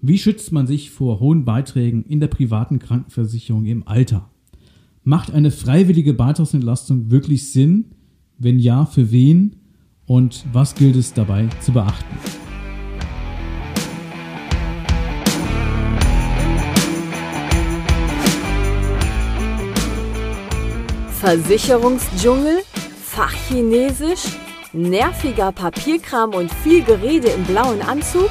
Wie schützt man sich vor hohen Beiträgen in der privaten Krankenversicherung im Alter? Macht eine freiwillige Beitragsentlastung wirklich Sinn? Wenn ja, für wen? Und was gilt es dabei zu beachten? Versicherungsdschungel? Fachchinesisch? Nerviger Papierkram und viel Gerede im blauen Anzug?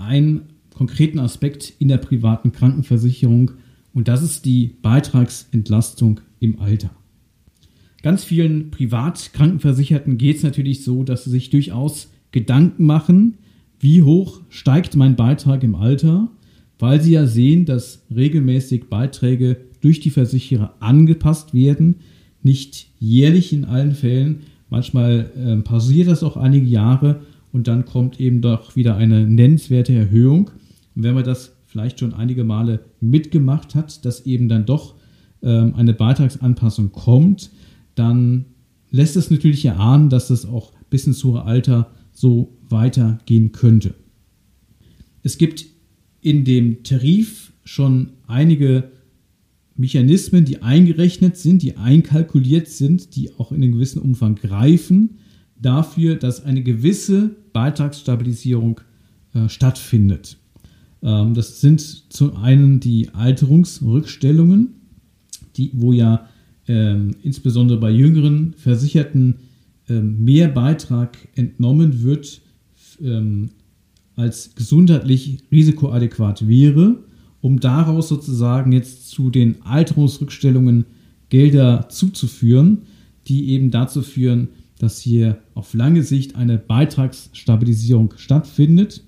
einen konkreten Aspekt in der privaten Krankenversicherung und das ist die Beitragsentlastung im Alter. Ganz vielen Privatkrankenversicherten geht es natürlich so, dass sie sich durchaus Gedanken machen, wie hoch steigt mein Beitrag im Alter, weil sie ja sehen, dass regelmäßig Beiträge durch die Versicherer angepasst werden, nicht jährlich in allen Fällen. Manchmal äh, passiert das auch einige Jahre und dann kommt eben doch wieder eine nennenswerte Erhöhung. Und wenn man das vielleicht schon einige Male mitgemacht hat, dass eben dann doch ähm, eine Beitragsanpassung kommt, dann lässt es natürlich erahnen, dass das auch bis ins hohe Alter so weitergehen könnte. Es gibt in dem Tarif schon einige Mechanismen, die eingerechnet sind, die einkalkuliert sind, die auch in einem gewissen Umfang greifen, dafür, dass eine gewisse Beitragsstabilisierung äh, stattfindet. Ähm, das sind zum einen die Alterungsrückstellungen, die, wo ja ähm, insbesondere bei jüngeren Versicherten ähm, mehr Beitrag entnommen wird, ähm, als gesundheitlich risikoadäquat wäre, um daraus sozusagen jetzt zu den Alterungsrückstellungen Gelder zuzuführen, die eben dazu führen, dass hier auf lange Sicht eine Beitragsstabilisierung stattfindet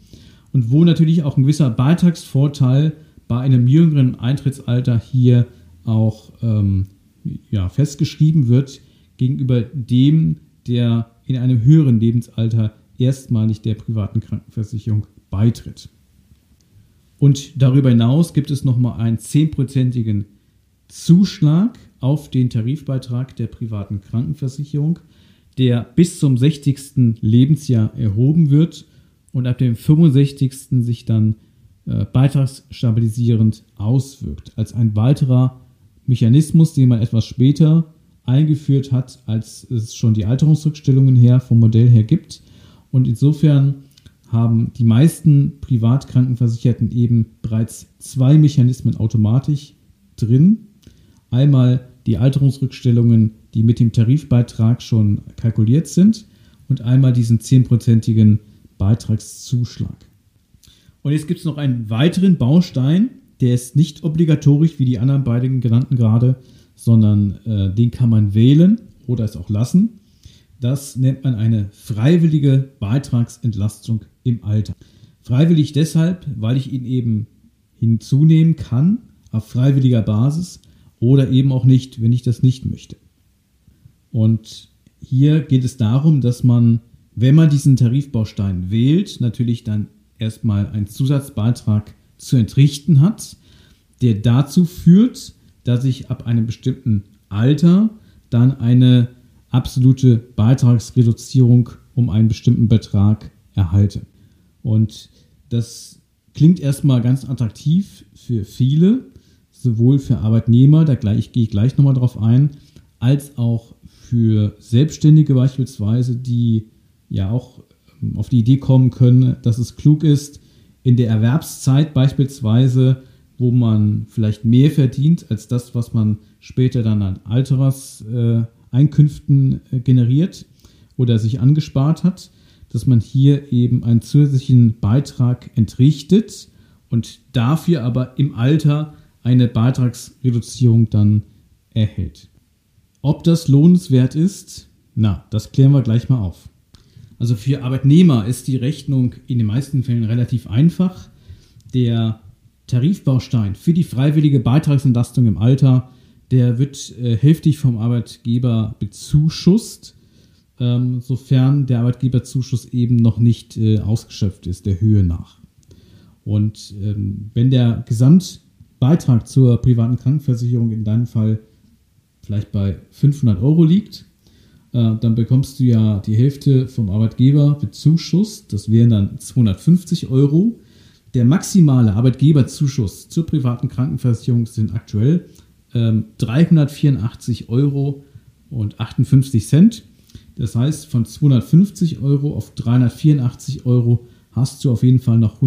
und wo natürlich auch ein gewisser Beitragsvorteil bei einem jüngeren Eintrittsalter hier auch ähm, ja, festgeschrieben wird gegenüber dem, der in einem höheren Lebensalter erstmalig der privaten Krankenversicherung beitritt. Und darüber hinaus gibt es nochmal einen 10%igen Zuschlag auf den Tarifbeitrag der privaten Krankenversicherung der bis zum 60. Lebensjahr erhoben wird und ab dem 65. sich dann äh, beitragsstabilisierend auswirkt. Als ein weiterer Mechanismus, den man etwas später eingeführt hat, als es schon die Alterungsrückstellungen her vom Modell her gibt. Und insofern haben die meisten Privatkrankenversicherten eben bereits zwei Mechanismen automatisch drin. Einmal die Alterungsrückstellungen die mit dem Tarifbeitrag schon kalkuliert sind und einmal diesen 10%igen Beitragszuschlag. Und jetzt gibt es noch einen weiteren Baustein, der ist nicht obligatorisch wie die anderen beiden genannten gerade, sondern äh, den kann man wählen oder es auch lassen. Das nennt man eine freiwillige Beitragsentlastung im Alter. Freiwillig deshalb, weil ich ihn eben hinzunehmen kann auf freiwilliger Basis oder eben auch nicht, wenn ich das nicht möchte. Und hier geht es darum, dass man, wenn man diesen Tarifbaustein wählt, natürlich dann erstmal einen Zusatzbeitrag zu entrichten hat, der dazu führt, dass ich ab einem bestimmten Alter dann eine absolute Beitragsreduzierung um einen bestimmten Betrag erhalte. Und das klingt erstmal ganz attraktiv für viele, sowohl für Arbeitnehmer, da gleich, gehe ich gleich nochmal drauf ein, als auch für Selbstständige beispielsweise, die ja auch ähm, auf die Idee kommen können, dass es klug ist, in der Erwerbszeit beispielsweise, wo man vielleicht mehr verdient als das, was man später dann an Alterseinkünften äh, generiert oder sich angespart hat, dass man hier eben einen zusätzlichen Beitrag entrichtet und dafür aber im Alter eine Beitragsreduzierung dann erhält. Ob das lohnenswert ist, na, das klären wir gleich mal auf. Also für Arbeitnehmer ist die Rechnung in den meisten Fällen relativ einfach. Der Tarifbaustein für die freiwillige Beitragsentlastung im Alter, der wird äh, hälftig vom Arbeitgeber bezuschusst, ähm, sofern der Arbeitgeberzuschuss eben noch nicht äh, ausgeschöpft ist, der Höhe nach. Und ähm, wenn der Gesamtbeitrag zur privaten Krankenversicherung in deinem Fall vielleicht bei 500 Euro liegt, äh, dann bekommst du ja die Hälfte vom Arbeitgeber bezuschusst. Das wären dann 250 Euro. Der maximale Arbeitgeberzuschuss zur privaten Krankenversicherung sind aktuell ähm, 384 Euro und 58 Cent. Das heißt, von 250 Euro auf 384 Euro hast du auf jeden Fall noch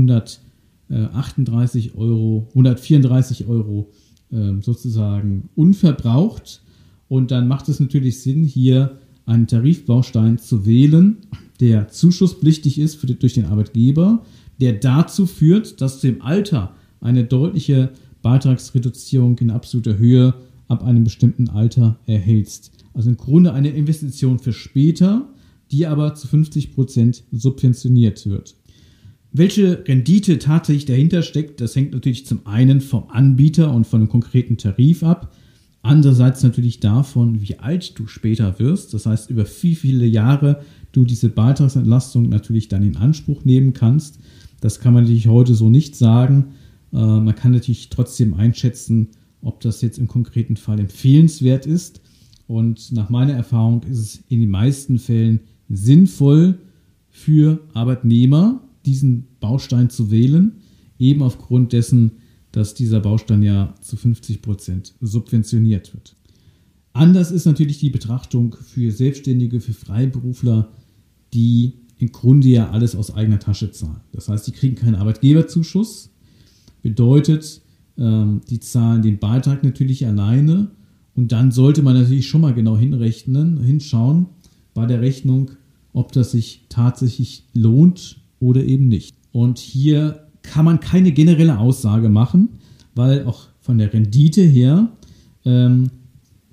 138 Euro, 134 Euro äh, sozusagen unverbraucht. Und dann macht es natürlich Sinn, hier einen Tarifbaustein zu wählen, der zuschusspflichtig ist für, durch den Arbeitgeber, der dazu führt, dass du im Alter eine deutliche Beitragsreduzierung in absoluter Höhe ab einem bestimmten Alter erhältst. Also im Grunde eine Investition für später, die aber zu 50 Prozent subventioniert wird. Welche Rendite tatsächlich dahinter steckt, das hängt natürlich zum einen vom Anbieter und von einem konkreten Tarif ab. Andererseits natürlich davon, wie alt du später wirst. Das heißt, über wie viele Jahre du diese Beitragsentlastung natürlich dann in Anspruch nehmen kannst. Das kann man natürlich heute so nicht sagen. Äh, man kann natürlich trotzdem einschätzen, ob das jetzt im konkreten Fall empfehlenswert ist. Und nach meiner Erfahrung ist es in den meisten Fällen sinnvoll für Arbeitnehmer, diesen Baustein zu wählen, eben aufgrund dessen, dass dieser Baustein ja zu 50 Prozent subventioniert wird. Anders ist natürlich die Betrachtung für Selbstständige, für Freiberufler, die im Grunde ja alles aus eigener Tasche zahlen. Das heißt, die kriegen keinen Arbeitgeberzuschuss. Bedeutet, ähm, die zahlen den Beitrag natürlich alleine. Und dann sollte man natürlich schon mal genau hinrechnen, hinschauen bei der Rechnung, ob das sich tatsächlich lohnt oder eben nicht. Und hier kann man keine generelle Aussage machen, weil auch von der Rendite her ähm,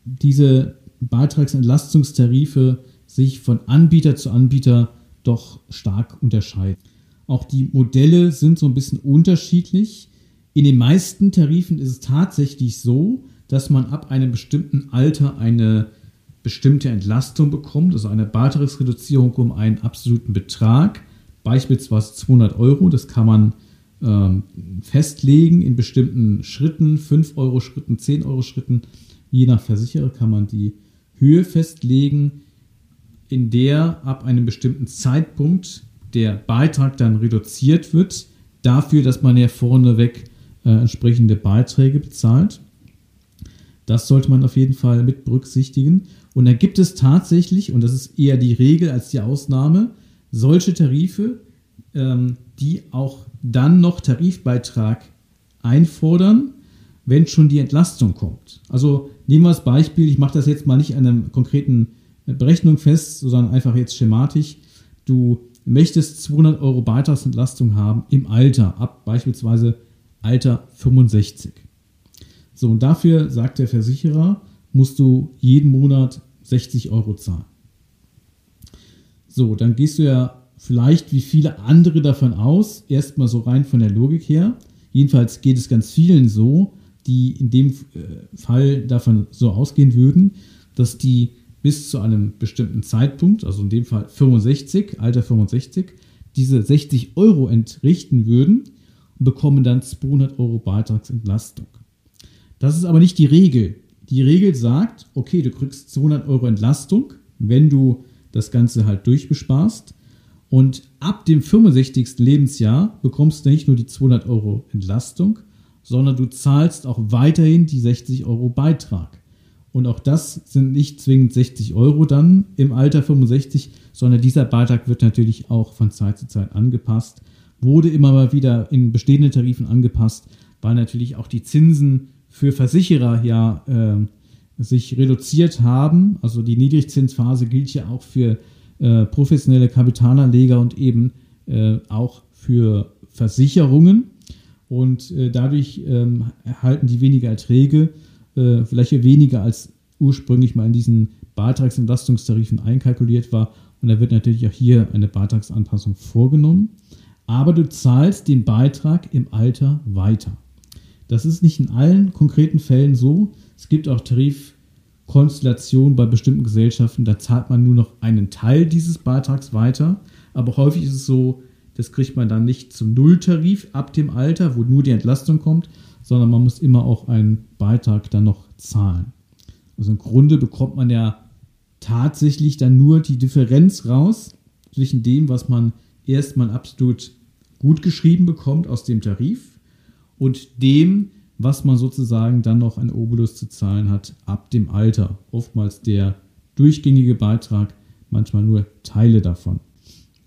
diese Beitragsentlastungstarife sich von Anbieter zu Anbieter doch stark unterscheiden. Auch die Modelle sind so ein bisschen unterschiedlich. In den meisten Tarifen ist es tatsächlich so, dass man ab einem bestimmten Alter eine bestimmte Entlastung bekommt, also eine Beitragsreduzierung um einen absoluten Betrag, beispielsweise 200 Euro. Das kann man ähm, festlegen in bestimmten Schritten, 5 Euro Schritten, 10 Euro Schritten. Je nach Versicherer kann man die Höhe festlegen, in der ab einem bestimmten Zeitpunkt der Beitrag dann reduziert wird, dafür, dass man ja vorneweg äh, entsprechende Beiträge bezahlt. Das sollte man auf jeden Fall mit berücksichtigen. Und dann gibt es tatsächlich, und das ist eher die Regel als die Ausnahme, solche Tarife, ähm, die auch dann noch Tarifbeitrag einfordern, wenn schon die Entlastung kommt. Also nehmen wir das Beispiel, ich mache das jetzt mal nicht an einer konkreten Berechnung fest, sondern einfach jetzt schematisch. Du möchtest 200 Euro Beitragsentlastung haben im Alter, ab beispielsweise Alter 65. So, und dafür sagt der Versicherer, musst du jeden Monat 60 Euro zahlen. So, dann gehst du ja vielleicht wie viele andere davon aus, erstmal so rein von der Logik her. Jedenfalls geht es ganz vielen so, die in dem äh, Fall davon so ausgehen würden, dass die bis zu einem bestimmten Zeitpunkt, also in dem Fall 65, Alter 65, diese 60 Euro entrichten würden und bekommen dann 200 Euro Beitragsentlastung. Das ist aber nicht die Regel. Die Regel sagt, okay, du kriegst 200 Euro Entlastung, wenn du das Ganze halt durchbesparst. Und ab dem 65. Lebensjahr bekommst du nicht nur die 200 Euro Entlastung, sondern du zahlst auch weiterhin die 60 Euro Beitrag. Und auch das sind nicht zwingend 60 Euro dann im Alter 65, sondern dieser Beitrag wird natürlich auch von Zeit zu Zeit angepasst, wurde immer mal wieder in bestehenden Tarifen angepasst, weil natürlich auch die Zinsen für Versicherer ja äh, sich reduziert haben. Also die Niedrigzinsphase gilt ja auch für äh, professionelle Kapitalanleger und eben äh, auch für Versicherungen. Und äh, dadurch ähm, erhalten die weniger Erträge, äh, vielleicht weniger als ursprünglich mal in diesen Beitragsentlastungstarifen einkalkuliert war. Und da wird natürlich auch hier eine Beitragsanpassung vorgenommen. Aber du zahlst den Beitrag im Alter weiter. Das ist nicht in allen konkreten Fällen so. Es gibt auch Tarifkonstellationen bei bestimmten Gesellschaften, da zahlt man nur noch einen Teil dieses Beitrags weiter. Aber häufig ist es so, das kriegt man dann nicht zum Nulltarif ab dem Alter, wo nur die Entlastung kommt, sondern man muss immer auch einen Beitrag dann noch zahlen. Also im Grunde bekommt man ja tatsächlich dann nur die Differenz raus zwischen dem, was man erstmal absolut gut geschrieben bekommt aus dem Tarif und dem, was man sozusagen dann noch an Obolus zu zahlen hat ab dem Alter. Oftmals der durchgängige Beitrag, manchmal nur Teile davon.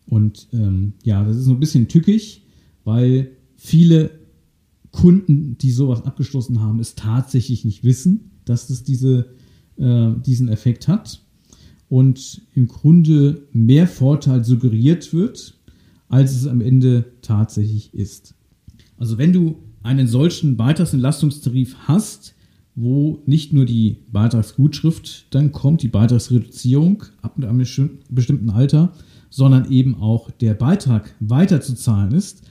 Und ähm, ja, das ist so ein bisschen tückig, weil viele Kunden, die sowas abgeschlossen haben, es tatsächlich nicht wissen, dass es diese, äh, diesen Effekt hat und im Grunde mehr Vorteil suggeriert wird, als es am Ende tatsächlich ist. Also wenn du einen solchen Beitragsentlastungstarif hast, wo nicht nur die Beitragsgutschrift dann kommt, die Beitragsreduzierung ab einem bestimmten Alter, sondern eben auch der Beitrag weiterzuzahlen ist,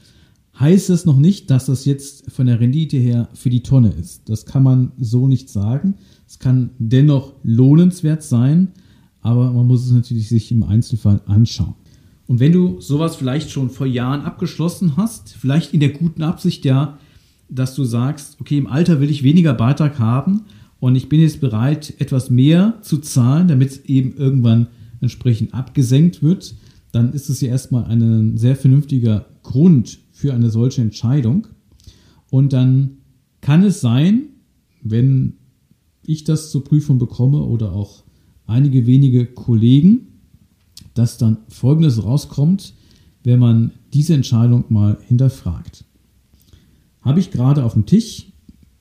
heißt das noch nicht, dass das jetzt von der Rendite her für die Tonne ist. Das kann man so nicht sagen. Es kann dennoch lohnenswert sein, aber man muss es natürlich sich im Einzelfall anschauen. Und wenn du sowas vielleicht schon vor Jahren abgeschlossen hast, vielleicht in der guten Absicht ja, dass du sagst, okay, im Alter will ich weniger Beitrag haben und ich bin jetzt bereit, etwas mehr zu zahlen, damit es eben irgendwann entsprechend abgesenkt wird, dann ist es ja erstmal ein sehr vernünftiger Grund für eine solche Entscheidung. Und dann kann es sein, wenn ich das zur Prüfung bekomme oder auch einige wenige Kollegen, dass dann Folgendes rauskommt, wenn man diese Entscheidung mal hinterfragt. Habe ich gerade auf dem Tisch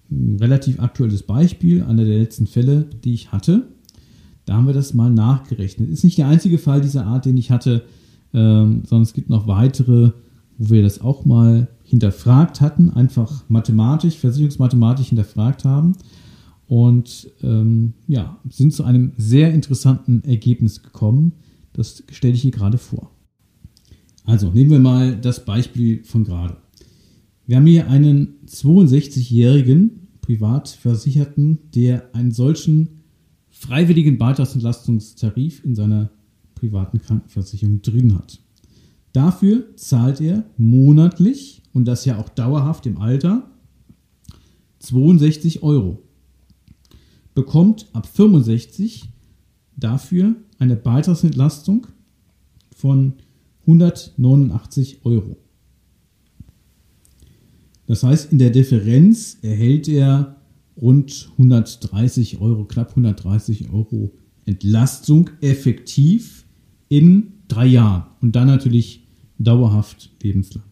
ein relativ aktuelles Beispiel, einer der letzten Fälle, die ich hatte. Da haben wir das mal nachgerechnet. Ist nicht der einzige Fall dieser Art, den ich hatte ähm, sondern es gibt noch weitere, wo wir das auch mal hinterfragt hatten, einfach mathematisch, versicherungsmathematisch hinterfragt haben und ähm, ja, sind zu einem sehr interessanten Ergebnis gekommen. Das stelle ich hier gerade vor. Also nehmen wir mal das Beispiel von gerade. Wir haben hier einen 62-jährigen Privatversicherten, der einen solchen freiwilligen Beitragsentlastungstarif in seiner privaten Krankenversicherung drin hat. Dafür zahlt er monatlich und das ja auch dauerhaft im Alter 62 Euro. Bekommt ab 65 dafür eine Beitragsentlastung von 189 Euro. Das heißt, in der Differenz erhält er rund 130 Euro, knapp 130 Euro Entlastung effektiv in drei Jahren und dann natürlich dauerhaft lebenslang.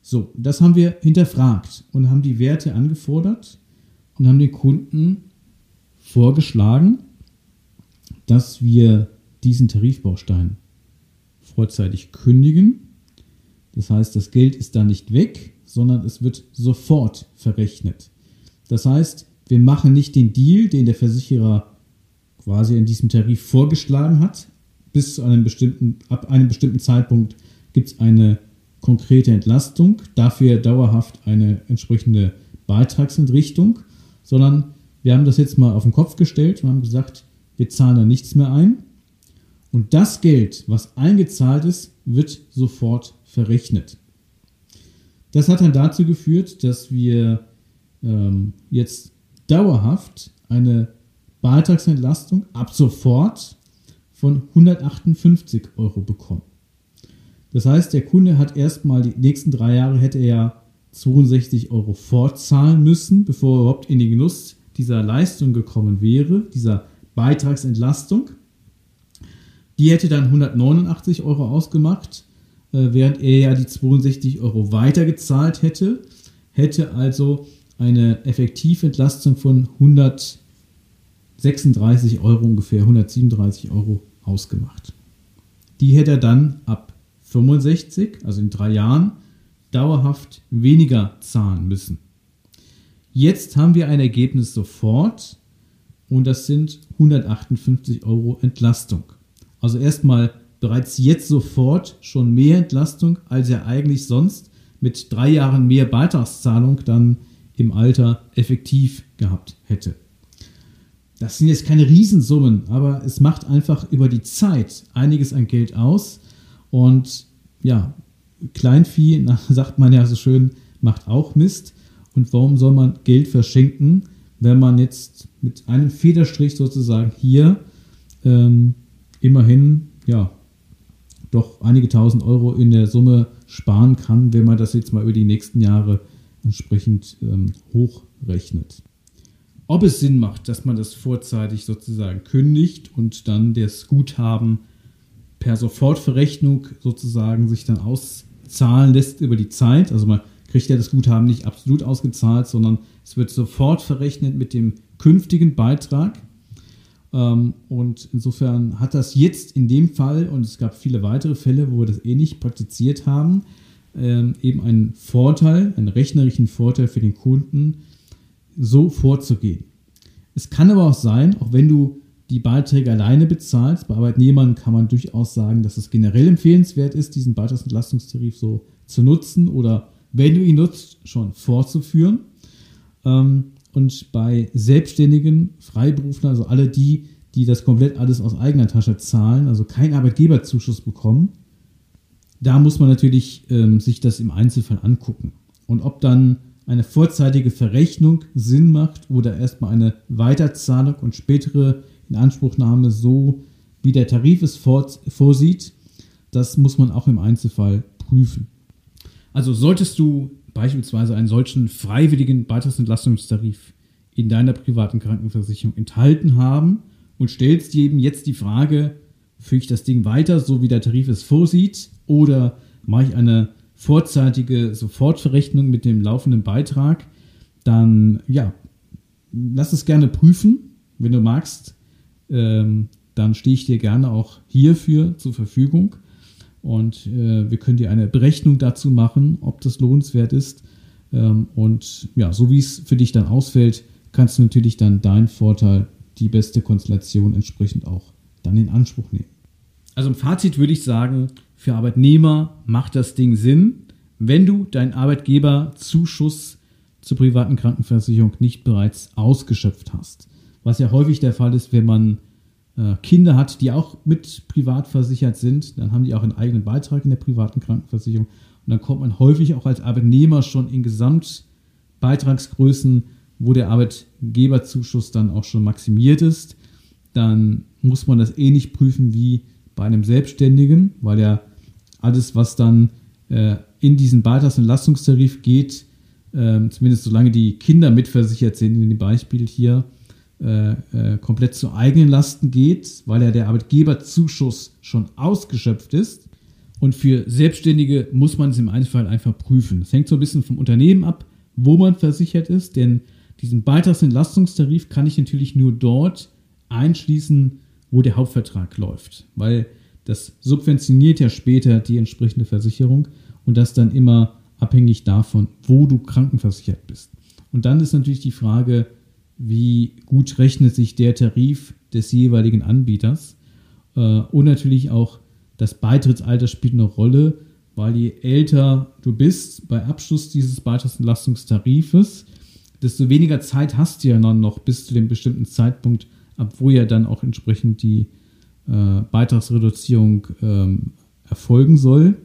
So, das haben wir hinterfragt und haben die Werte angefordert und haben den Kunden vorgeschlagen, dass wir diesen Tarifbaustein vorzeitig kündigen. Das heißt, das Geld ist da nicht weg, sondern es wird sofort verrechnet. Das heißt, wir machen nicht den Deal, den der Versicherer quasi in diesem Tarif vorgeschlagen hat, bis zu einem bestimmten, ab einem bestimmten Zeitpunkt gibt es eine konkrete Entlastung, dafür dauerhaft eine entsprechende Beitragsentrichtung, sondern wir haben das jetzt mal auf den Kopf gestellt und haben gesagt, wir zahlen da nichts mehr ein. Und das Geld, was eingezahlt ist, wird sofort verrechnet. Das hat dann dazu geführt, dass wir ähm, jetzt dauerhaft eine Beitragsentlastung ab sofort von 158 Euro bekommen. Das heißt, der Kunde hat erstmal die nächsten drei Jahre hätte er 62 Euro fortzahlen müssen, bevor er überhaupt in den Genuss dieser Leistung gekommen wäre, dieser Beitragsentlastung. Die hätte dann 189 Euro ausgemacht, während er ja die 62 Euro weitergezahlt hätte, hätte also eine Effektiventlastung von 136 Euro ungefähr, 137 Euro ausgemacht. Die hätte er dann ab 65, also in drei Jahren, dauerhaft weniger zahlen müssen. Jetzt haben wir ein Ergebnis sofort und das sind 158 Euro Entlastung. Also erstmal bereits jetzt sofort schon mehr Entlastung, als er eigentlich sonst mit drei Jahren mehr Beitragszahlung dann im Alter effektiv gehabt hätte. Das sind jetzt keine Riesensummen, aber es macht einfach über die Zeit einiges an Geld aus. Und ja, Kleinvieh, sagt man ja so schön, macht auch Mist. Und warum soll man Geld verschenken, wenn man jetzt mit einem Federstrich sozusagen hier ähm, immerhin ja doch einige tausend Euro in der Summe sparen kann, wenn man das jetzt mal über die nächsten Jahre entsprechend ähm, hochrechnet. Ob es Sinn macht, dass man das vorzeitig sozusagen kündigt und dann das Guthaben per Sofortverrechnung sozusagen sich dann auszahlen lässt über die Zeit. Also man kriegt ja das Guthaben nicht absolut ausgezahlt, sondern es wird sofort verrechnet mit dem künftigen Beitrag. Ähm, und insofern hat das jetzt in dem Fall, und es gab viele weitere Fälle, wo wir das ähnlich eh praktiziert haben, ähm, eben einen Vorteil, einen rechnerischen Vorteil für den Kunden, so vorzugehen. Es kann aber auch sein, auch wenn du die Beiträge alleine bezahlst, bei Arbeitnehmern kann man durchaus sagen, dass es generell empfehlenswert ist, diesen Beitragsentlastungstarif so zu nutzen oder wenn du ihn nutzt, schon vorzuführen. Ähm, und bei Selbstständigen, Freiberufler, also alle die, die das komplett alles aus eigener Tasche zahlen, also keinen Arbeitgeberzuschuss bekommen, da muss man natürlich ähm, sich das im Einzelfall angucken. Und ob dann eine vorzeitige Verrechnung Sinn macht oder erstmal eine Weiterzahlung und spätere Inanspruchnahme so, wie der Tarif es vorsieht, das muss man auch im Einzelfall prüfen. Also solltest du beispielsweise einen solchen freiwilligen Beitragsentlastungstarif in deiner privaten Krankenversicherung enthalten haben und stellst dir eben jetzt die Frage, führe ich das Ding weiter, so wie der Tarif es vorsieht, oder mache ich eine vorzeitige Sofortverrechnung mit dem laufenden Beitrag, dann ja, lass es gerne prüfen. Wenn du magst, ähm, dann stehe ich dir gerne auch hierfür zur Verfügung. Und äh, wir können dir eine Berechnung dazu machen, ob das lohnenswert ist. Ähm, und ja, so wie es für dich dann ausfällt, kannst du natürlich dann deinen Vorteil, die beste Konstellation entsprechend auch dann in Anspruch nehmen. Also im Fazit würde ich sagen, für Arbeitnehmer macht das Ding Sinn, wenn du deinen Arbeitgeberzuschuss zur privaten Krankenversicherung nicht bereits ausgeschöpft hast. Was ja häufig der Fall ist, wenn man Kinder hat, die auch mit privat versichert sind, dann haben die auch einen eigenen Beitrag in der privaten Krankenversicherung. Und dann kommt man häufig auch als Arbeitnehmer schon in Gesamtbeitragsgrößen, wo der Arbeitgeberzuschuss dann auch schon maximiert ist. Dann muss man das ähnlich prüfen wie bei einem Selbstständigen, weil ja alles, was dann äh, in diesen Beitragsentlastungstarif geht, äh, zumindest solange die Kinder mitversichert sind, in dem Beispiel hier, äh, äh, komplett zu eigenen Lasten geht, weil ja der Arbeitgeberzuschuss schon ausgeschöpft ist. Und für Selbstständige muss man es im Einzelfall einfach prüfen. Das hängt so ein bisschen vom Unternehmen ab, wo man versichert ist, denn diesen Beitragsentlastungstarif kann ich natürlich nur dort einschließen, wo der Hauptvertrag läuft, weil das subventioniert ja später die entsprechende Versicherung und das dann immer abhängig davon, wo du krankenversichert bist. Und dann ist natürlich die Frage, wie gut rechnet sich der Tarif des jeweiligen Anbieters. Äh, und natürlich auch das Beitrittsalter spielt eine Rolle, weil je älter du bist bei Abschluss dieses Beitragsentlastungstarifes, desto weniger Zeit hast du ja dann noch bis zu dem bestimmten Zeitpunkt, ab wo ja dann auch entsprechend die äh, Beitragsreduzierung ähm, erfolgen soll.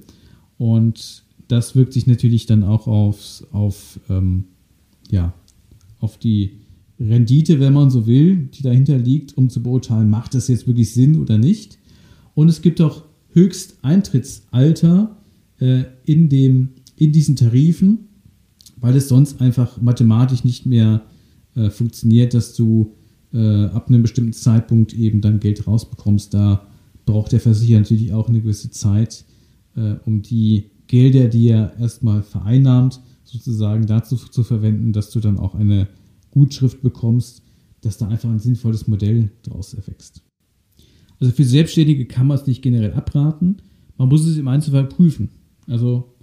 Und das wirkt sich natürlich dann auch aufs, auf, ähm, ja, auf die Rendite, wenn man so will, die dahinter liegt, um zu beurteilen, macht das jetzt wirklich Sinn oder nicht. Und es gibt auch Höchsteintrittsalter äh, in, dem, in diesen Tarifen, weil es sonst einfach mathematisch nicht mehr äh, funktioniert, dass du äh, ab einem bestimmten Zeitpunkt eben dann Geld rausbekommst. Da braucht der Versicherer natürlich auch eine gewisse Zeit, äh, um die Gelder, die er erstmal vereinnahmt, sozusagen dazu zu verwenden, dass du dann auch eine Gutschrift bekommst, dass da einfach ein sinnvolles Modell daraus erwächst. Also für Selbstständige kann man es nicht generell abraten. Man muss es im Einzelfall prüfen. Also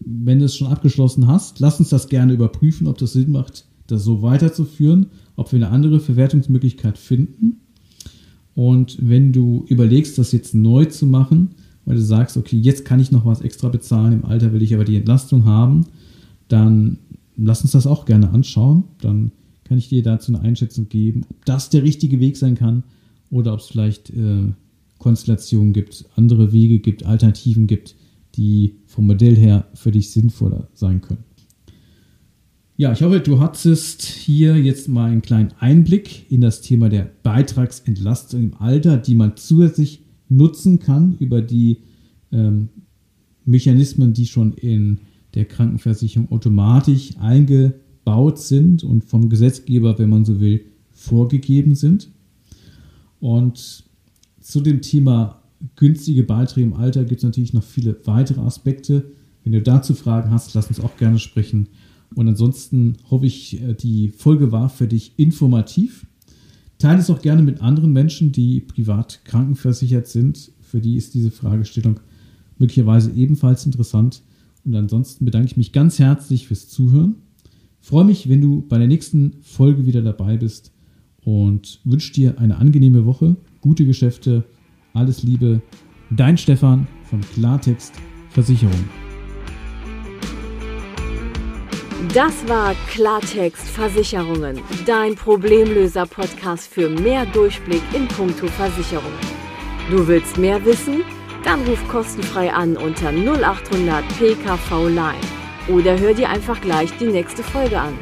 wenn du es schon abgeschlossen hast, lass uns das gerne überprüfen, ob das Sinn macht, das so weiterzuführen, ob wir eine andere Verwertungsmöglichkeit finden. Und wenn du überlegst, das jetzt neu zu machen, weil du sagst, okay, jetzt kann ich noch was extra bezahlen, im Alter will ich aber die Entlastung haben, dann lass uns das auch gerne anschauen. Dann kann ich dir dazu eine Einschätzung geben, ob das der richtige Weg sein kann oder ob es vielleicht äh, Konstellationen gibt, andere Wege gibt, Alternativen gibt, die vom Modell her für dich sinnvoller sein können. Ja, ich hoffe, du hattest hier jetzt mal einen kleinen Einblick in das Thema der Beitragsentlastung im Alter, die man zusätzlich nutzen kann über die ähm, Mechanismen, die schon in der Krankenversicherung automatisch eingebaut sind und vom Gesetzgeber, wenn man so will, vorgegeben sind. Und zu dem Thema günstige Beiträge im Alter gibt es natürlich noch viele weitere Aspekte. Wenn du dazu Fragen hast, lass uns auch gerne sprechen. Und ansonsten hoffe ich, äh, die Folge war für dich informativ. Teile es auch gerne mit anderen Menschen, die privat krankenversichert sind. Für die ist diese Fragestellung möglicherweise ebenfalls interessant. Und ansonsten bedanke ich mich ganz herzlich fürs Zuhören. freue mich, wenn du bei der nächsten Folge wieder dabei bist und wünsche dir eine angenehme Woche, gute Geschäfte, alles Liebe. Dein Stefan von Klartext Versicherung. Das war Klartext Versicherungen, dein Problemlöser-Podcast für mehr Durchblick in puncto Versicherungen. Du willst mehr wissen? Dann ruf kostenfrei an unter 0800 PKV Line oder hör dir einfach gleich die nächste Folge an.